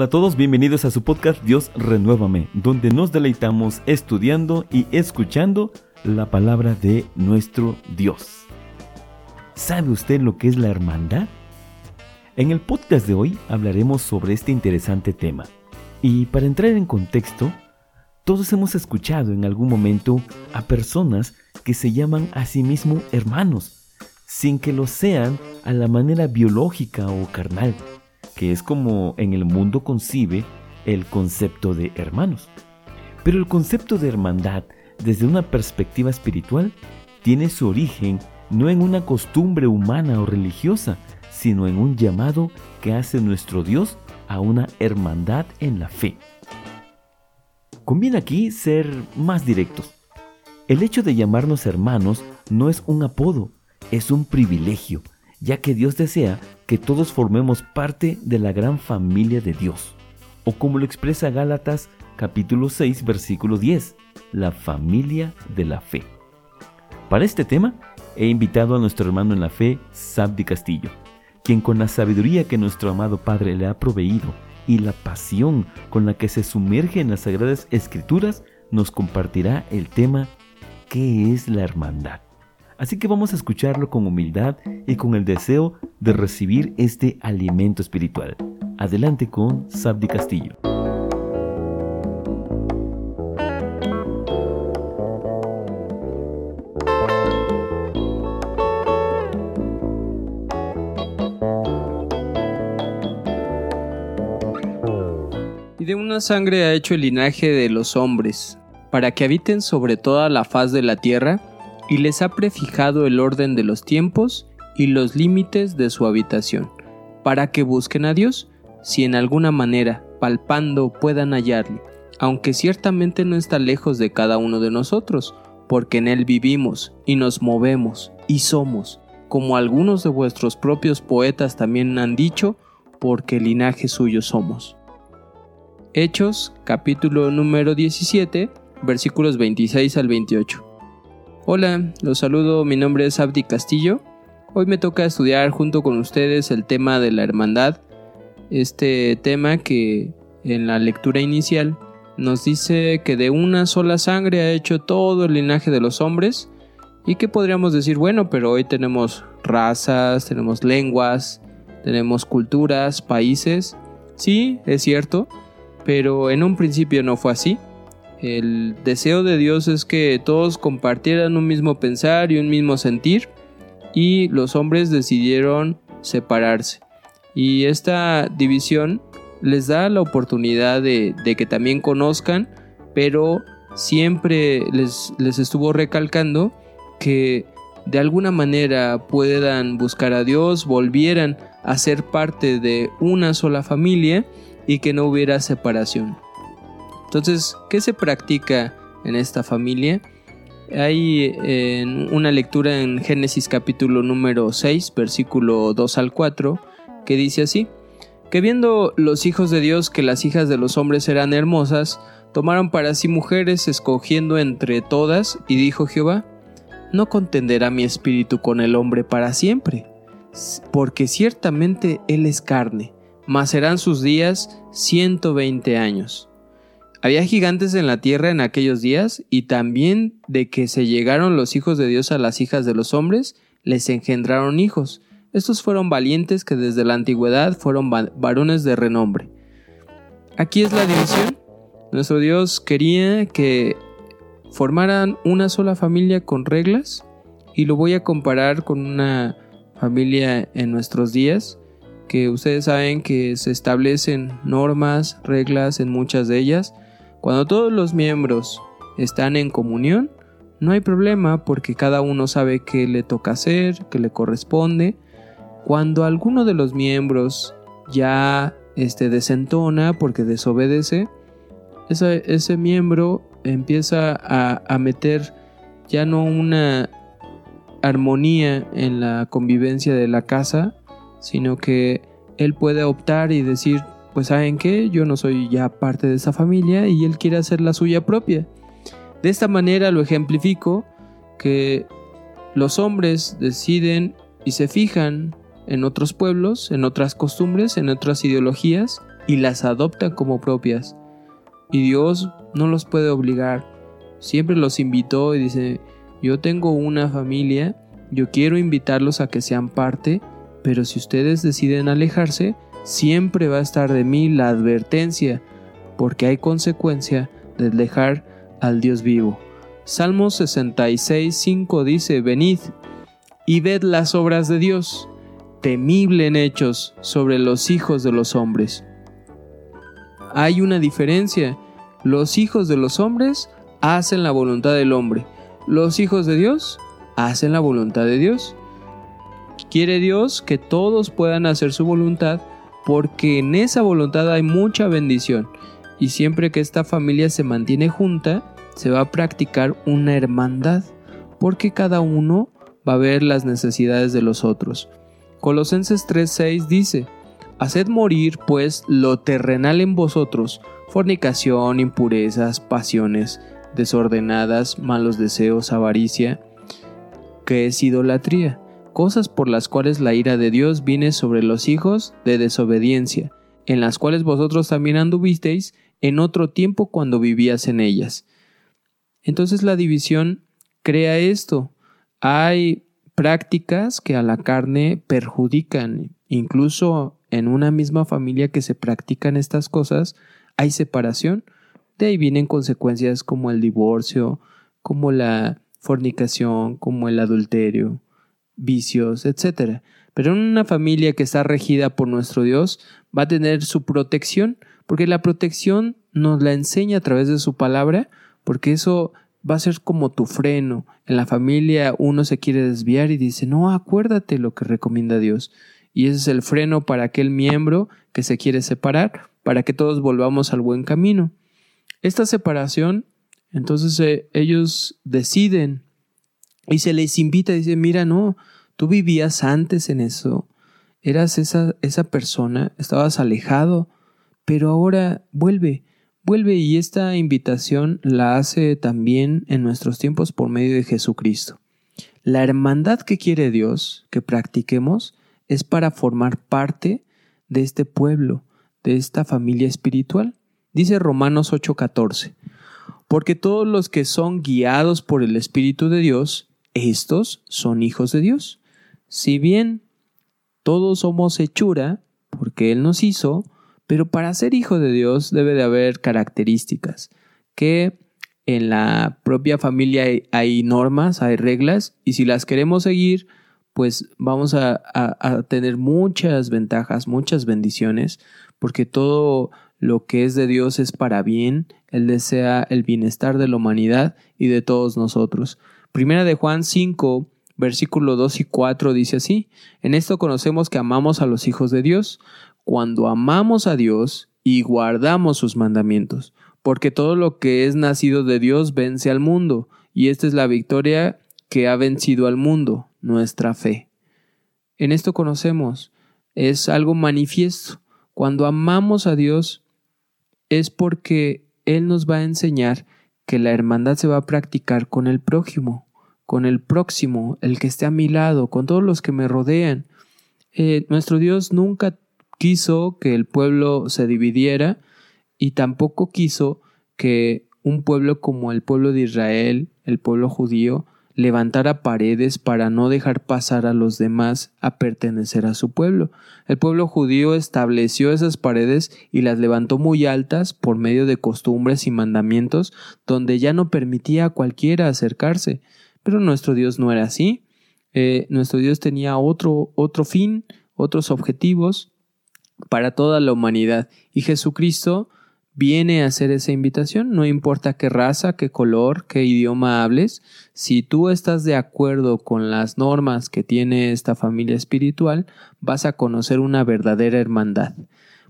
Hola a todos, bienvenidos a su podcast Dios Renuévame, donde nos deleitamos estudiando y escuchando la palabra de nuestro Dios. ¿Sabe usted lo que es la hermandad? En el podcast de hoy hablaremos sobre este interesante tema. Y para entrar en contexto, todos hemos escuchado en algún momento a personas que se llaman a sí mismos hermanos, sin que lo sean a la manera biológica o carnal que es como en el mundo concibe el concepto de hermanos. Pero el concepto de hermandad, desde una perspectiva espiritual, tiene su origen no en una costumbre humana o religiosa, sino en un llamado que hace nuestro Dios a una hermandad en la fe. Conviene aquí ser más directos. El hecho de llamarnos hermanos no es un apodo, es un privilegio, ya que Dios desea que todos formemos parte de la gran familia de Dios, o como lo expresa Gálatas capítulo 6 versículo 10, la familia de la fe. Para este tema he invitado a nuestro hermano en la fe, Sabdi Castillo, quien con la sabiduría que nuestro amado Padre le ha proveído y la pasión con la que se sumerge en las sagradas escrituras, nos compartirá el tema ¿Qué es la hermandad? Así que vamos a escucharlo con humildad y con el deseo de recibir este alimento espiritual. Adelante con Sabdi Castillo. Y de una sangre ha hecho el linaje de los hombres, para que habiten sobre toda la faz de la tierra, y les ha prefijado el orden de los tiempos y los límites de su habitación, para que busquen a Dios, si en alguna manera, palpando, puedan hallarle, aunque ciertamente no está lejos de cada uno de nosotros, porque en Él vivimos y nos movemos y somos, como algunos de vuestros propios poetas también han dicho, porque linaje suyo somos. Hechos, capítulo número 17, versículos 26 al 28. Hola, los saludo, mi nombre es Abdi Castillo. Hoy me toca estudiar junto con ustedes el tema de la hermandad, este tema que en la lectura inicial nos dice que de una sola sangre ha hecho todo el linaje de los hombres y que podríamos decir, bueno, pero hoy tenemos razas, tenemos lenguas, tenemos culturas, países. Sí, es cierto, pero en un principio no fue así. El deseo de Dios es que todos compartieran un mismo pensar y un mismo sentir y los hombres decidieron separarse. Y esta división les da la oportunidad de, que también conozcan, pero siempre les, les estuvo recalcando que de alguna manera puedan buscar a Dios, volvieran a ser parte de una sola familia y que no hubiera separación. Entonces, ¿qué se practica en esta familia? Hay una lectura en Génesis capítulo número 6, versículo 2 al 4, que dice así, que viendo los hijos de Dios que las hijas de los hombres eran hermosas, tomaron para sí mujeres escogiendo entre todas, y dijo Jehová, no contenderá mi espíritu con el hombre para siempre, porque ciertamente él es carne, mas serán sus días ciento veinte años. Había gigantes en la tierra en aquellos días, y también de que se llegaron los hijos de Dios a las hijas de los hombres, les engendraron hijos. Estos fueron valientes que desde la antigüedad fueron varones de renombre. Aquí es la división. Nuestro Dios quería que formaran una sola familia con reglas, y lo voy a comparar con una familia en nuestros días, que ustedes saben que se establecen normas, reglas en muchas de ellas, cuando todos los miembros están en comunión, no hay problema porque cada uno sabe qué le toca hacer, qué le corresponde. Cuando alguno de los miembros ya este, desentona porque desobedece, ese, miembro empieza a, a meter ya no una armonía en la convivencia de la casa, sino que él puede optar y decir pues saben que yo no soy ya parte de esa familia y él quiere hacer la suya propia. De esta manera lo ejemplifico que los hombres deciden y se fijan en otros pueblos, en otras costumbres, en otras ideologías y las adoptan como propias. Y Dios no los puede obligar. Siempre los invitó y dice, yo tengo una familia, yo quiero invitarlos a que sean parte, pero si ustedes deciden alejarse, siempre va a estar de mí la advertencia, porque hay consecuencia de dejar al Dios vivo. Salmo 66, 5 dice, Venid y ved las obras de Dios, temible en hechos sobre los hijos de los hombres. Hay una diferencia. Los hijos de los hombres hacen la voluntad del hombre. Los hijos de Dios hacen la voluntad de Dios. Quiere Dios que todos puedan hacer su voluntad porque en esa voluntad hay mucha bendición. Y siempre que esta familia se mantiene junta, se va a practicar una hermandad, porque cada uno va a ver las necesidades de los otros. Colosenses 3:6 dice, Haced morir pues lo terrenal en vosotros, fornicación, impurezas, pasiones desordenadas, malos deseos, avaricia, que es idolatría, cosas por las cuales la ira de Dios viene sobre los hijos de desobediencia, en las cuales vosotros también anduvisteis en otro tiempo cuando vivías en ellas. Entonces la división crea esto. Hay prácticas que a la carne perjudican, incluso en una misma familia que se practican estas cosas, hay separación, de ahí vienen consecuencias como el divorcio, como la fornicación, como el adulterio, vicios, etc. Pero en una familia que está regida por nuestro Dios va a tener su protección, porque la protección nos la enseña a través de su palabra, porque eso va a ser como tu freno. En la familia uno se quiere desviar y dice, no, acuérdate lo que recomienda Dios y ese es el freno para aquel miembro que se quiere separar, para que todos volvamos al buen camino. Esta separación, entonces eh, ellos deciden y se les invita, dice, mira, no, tú vivías antes en eso, eras esa, esa persona, estabas alejado, pero ahora vuelve, vuelve y esta invitación la hace también en nuestros tiempos por medio de Jesucristo. La hermandad que quiere Dios que practiquemos es para formar parte de este pueblo, de esta familia espiritual. Dice Romanos 8:14, porque todos los que son guiados por el Espíritu de Dios, estos son hijos de Dios. Si bien todos somos hechura, porque Él nos hizo, pero para ser hijo de Dios debe de haber características que en la propia familia hay, normas, hay reglas, y si las queremos seguir, pues vamos a, tener muchas ventajas, muchas bendiciones, porque todo lo que es de Dios es para bien, Él desea el bienestar de la humanidad y de todos nosotros. Primera de Juan 5, versículo 2 y 4 dice así, en esto conocemos que amamos a los hijos de Dios, cuando amamos a Dios y guardamos sus mandamientos, porque todo lo que es nacido de Dios vence al mundo, y esta es la victoria que ha vencido al mundo, nuestra fe. En esto conocemos, es algo manifiesto. Cuando amamos a Dios es porque Él nos va a enseñar que la hermandad se va a practicar con el prójimo, con el próximo, el que esté a mi lado, con todos los que me rodean. Eh, nuestro Dios nunca quiso que el pueblo se dividiera y tampoco quiso que un pueblo como el pueblo de Israel, el pueblo judío, levantara paredes para no dejar pasar a los demás a pertenecer a su pueblo. El pueblo judío estableció esas paredes y las levantó muy altas por medio de costumbres y mandamientos donde ya no permitía a cualquiera acercarse. Pero nuestro Dios no era así. Eh, nuestro Dios tenía otro, otro fin, otros objetivos para toda la humanidad. Y Jesucristo viene a hacer esa invitación, no importa qué raza, qué color, qué idioma hables, si tú estás de acuerdo con las normas que tiene esta familia espiritual, vas a conocer una verdadera hermandad,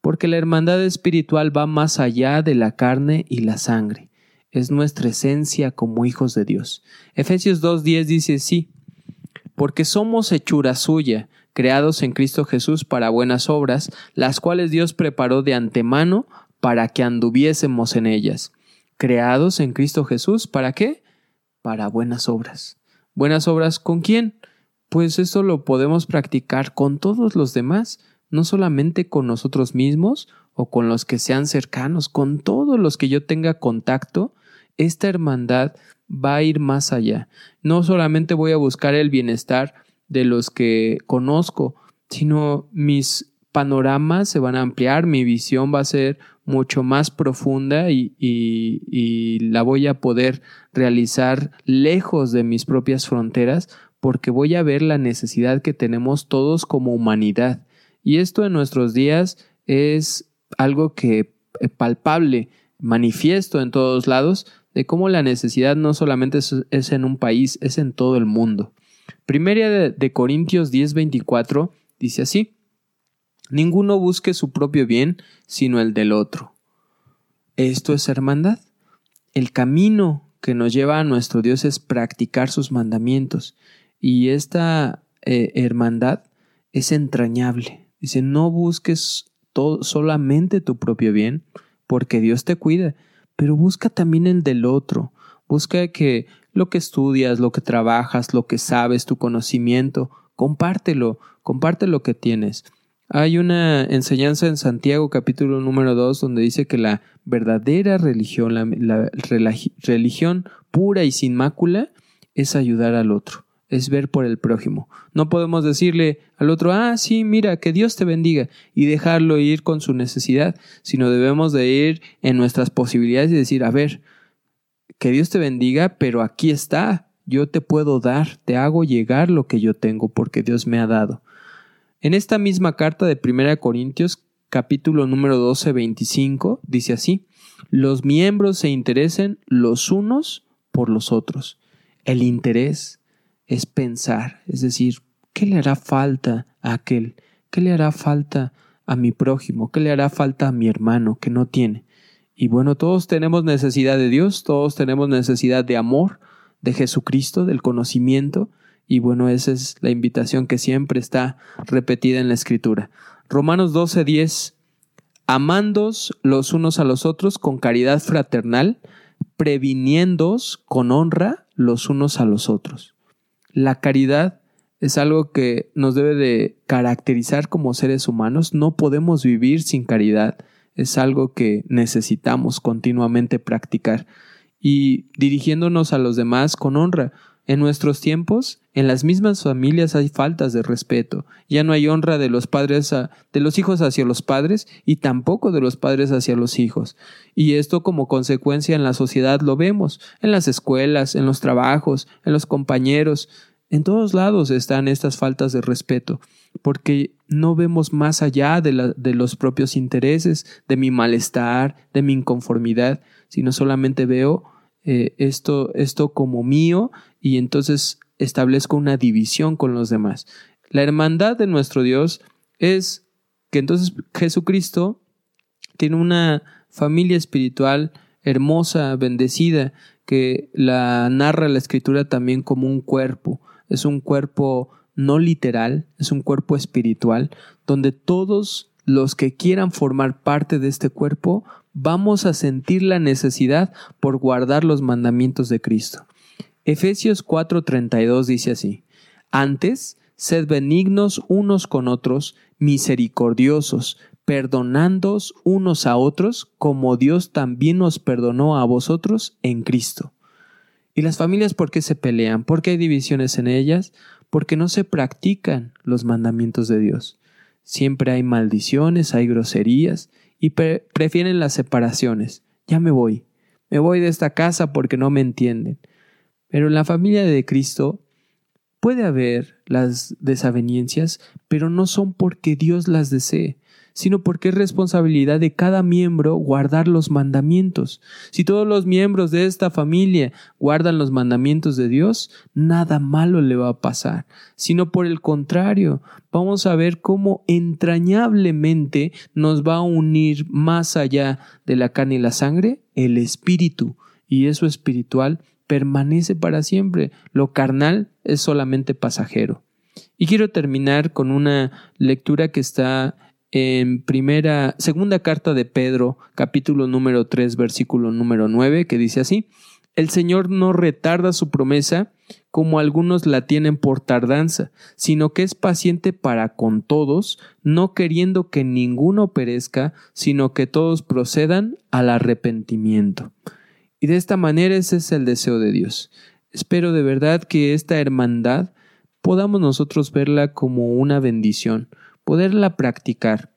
porque la hermandad espiritual va más allá de la carne y la sangre, es nuestra esencia como hijos de Dios. Efesios 2.10 dice sí, porque somos hechura suya, creados en Cristo Jesús para buenas obras, las cuales Dios preparó de antemano para que anduviésemos en ellas, creados en Cristo Jesús, ¿para qué? Para buenas obras. ¿Buenas obras con quién? Pues eso lo podemos practicar con todos los demás, no solamente con nosotros mismos o con los que sean cercanos, con todos los que yo tenga contacto, esta hermandad va a ir más allá. No solamente voy a buscar el bienestar de los que conozco, sino mis panoramas se van a ampliar, mi visión va a ser mucho más profunda y, la voy a poder realizar lejos de mis propias fronteras porque voy a ver la necesidad que tenemos todos como humanidad. Y esto en nuestros días es algo que eh, palpable, manifiesto en todos lados, de cómo la necesidad no solamente es, en un país, es en todo el mundo. Primera de, de Corintios 10:24 dice así, Ninguno busque su propio bien, sino el del otro. Esto es hermandad. El camino que nos lleva a nuestro Dios es practicar sus mandamientos. Y esta eh, hermandad es entrañable. Dice, no busques solamente tu propio bien, porque Dios te cuida, pero busca también el del otro. Busca que lo que estudias, lo que trabajas, lo que sabes, tu conocimiento, compártelo, comparte lo que tienes. Hay una enseñanza en Santiago capítulo número 2 donde dice que la verdadera religión, la, religión pura y sin mácula, es ayudar al otro, es ver por el prójimo. No podemos decirle al otro, ah, sí, mira, que Dios te bendiga y dejarlo ir con su necesidad, sino debemos de ir en nuestras posibilidades y decir, a ver, que Dios te bendiga, pero aquí está, yo te puedo dar, te hago llegar lo que yo tengo porque Dios me ha dado. En esta misma carta de 1 Corintios, capítulo número 12, 25, dice así, los miembros se interesen los unos por los otros. El interés es pensar, es decir, ¿qué le hará falta a aquel? ¿Qué le hará falta a mi prójimo? ¿Qué le hará falta a mi hermano que no tiene? Y bueno, todos tenemos necesidad de Dios, todos tenemos necesidad de amor, de Jesucristo, del conocimiento, y bueno, esa es la invitación que siempre está repetida en la escritura. Romanos 12:10, amándos los unos a los otros con caridad fraternal, previniéndoos con honra los unos a los otros. La caridad es algo que nos debe de caracterizar como seres humanos. No podemos vivir sin caridad. Es algo que necesitamos continuamente practicar. Y dirigiéndonos a los demás con honra. En nuestros tiempos, en las mismas familias hay faltas de respeto. Ya no hay honra de los padres de los hijos hacia los padres y tampoco de los padres hacia los hijos. Y esto como consecuencia en la sociedad lo vemos, en las escuelas, en los trabajos, en los compañeros, en todos lados están estas faltas de respeto, porque no vemos más allá de, de los propios intereses, de mi malestar, de mi inconformidad, sino solamente veo eh, esto, esto como mío y entonces establezco una división con los demás. La hermandad de nuestro Dios es que entonces Jesucristo tiene una familia espiritual hermosa, bendecida, que la narra la escritura también como un cuerpo. Es un cuerpo no literal, es un cuerpo espiritual, donde todos los que quieran formar parte de este cuerpo vamos a sentir la necesidad por guardar los mandamientos de Cristo. Efesios 4:32 dice así, Antes, sed benignos unos con otros, misericordiosos, perdonándoos unos a otros, como Dios también nos perdonó a vosotros en Cristo. ¿Y las familias por qué se pelean? ¿Por qué hay divisiones en ellas? Porque no se practican los mandamientos de Dios. Siempre hay maldiciones, hay groserías, y prefieren las separaciones. Ya me voy. Me voy de esta casa porque no me entienden. Pero en la familia de Cristo puede haber las desavenencias, pero no son porque Dios las desee, sino porque es responsabilidad de cada miembro guardar los mandamientos. Si todos los miembros de esta familia guardan los mandamientos de Dios, nada malo le va a pasar, sino por el contrario, vamos a ver cómo entrañablemente nos va a unir más allá de la carne y la sangre el espíritu, y eso espiritual permanece para siempre, lo carnal es solamente pasajero. Y quiero terminar con una lectura que está en primera, segunda carta de Pedro, capítulo número 3, versículo número 9, que dice así, El Señor no retarda su promesa, como algunos la tienen por tardanza, sino que es paciente para con todos, no queriendo que ninguno perezca, sino que todos procedan al arrepentimiento. Y de esta manera ese es el deseo de Dios. Espero de verdad que esta hermandad podamos nosotros verla como una bendición, poderla practicar,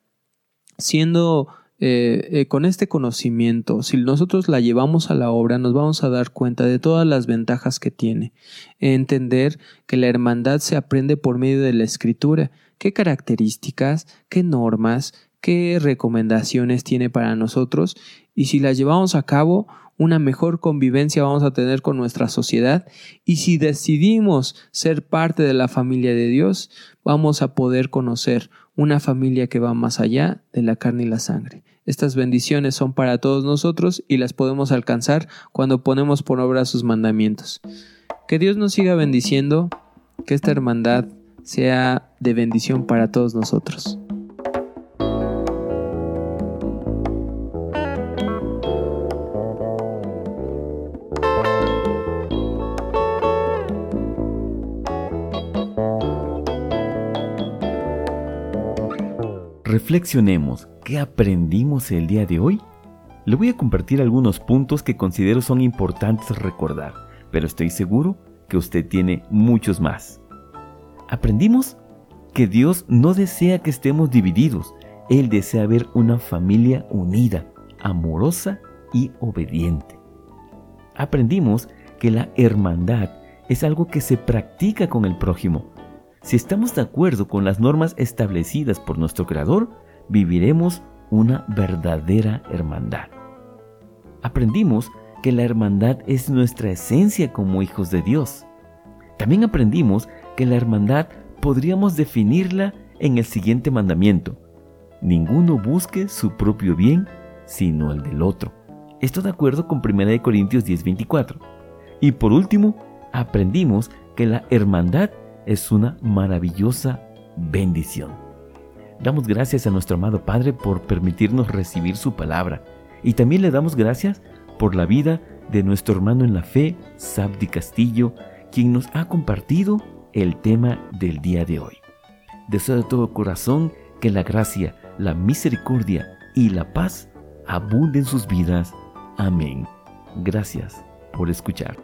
siendo eh, eh, con este conocimiento, si nosotros la llevamos a la obra, nos vamos a dar cuenta de todas las ventajas que tiene. Entender que la hermandad se aprende por medio de la escritura, qué características, qué normas, qué recomendaciones tiene para nosotros y si las llevamos a cabo, una mejor convivencia vamos a tener con nuestra sociedad y si decidimos ser parte de la familia de Dios, vamos a poder conocer una familia que va más allá de la carne y la sangre. Estas bendiciones son para todos nosotros y las podemos alcanzar cuando ponemos por obra sus mandamientos. Que Dios nos siga bendiciendo, que esta hermandad sea de bendición para todos nosotros. Reflexionemos, ¿qué aprendimos el día de hoy? Le voy a compartir algunos puntos que considero son importantes recordar, pero estoy seguro que usted tiene muchos más. Aprendimos que Dios no desea que estemos divididos, Él desea ver una familia unida, amorosa y obediente. Aprendimos que la hermandad es algo que se practica con el prójimo, si estamos de acuerdo con las normas establecidas por nuestro Creador, viviremos una verdadera hermandad. Aprendimos que la hermandad es nuestra esencia como hijos de Dios. También aprendimos que la hermandad podríamos definirla en el siguiente mandamiento. Ninguno busque su propio bien, sino el del otro. Esto de acuerdo con 1 Corintios 10:24. Y por último, aprendimos que la hermandad es una maravillosa bendición. Damos gracias a nuestro amado Padre por permitirnos recibir su palabra y también le damos gracias por la vida de nuestro hermano en la fe, Sabdi Castillo, quien nos ha compartido el tema del día de hoy. Deseo de todo corazón que la gracia, la misericordia y la paz abunden sus vidas. Amén. Gracias por escuchar.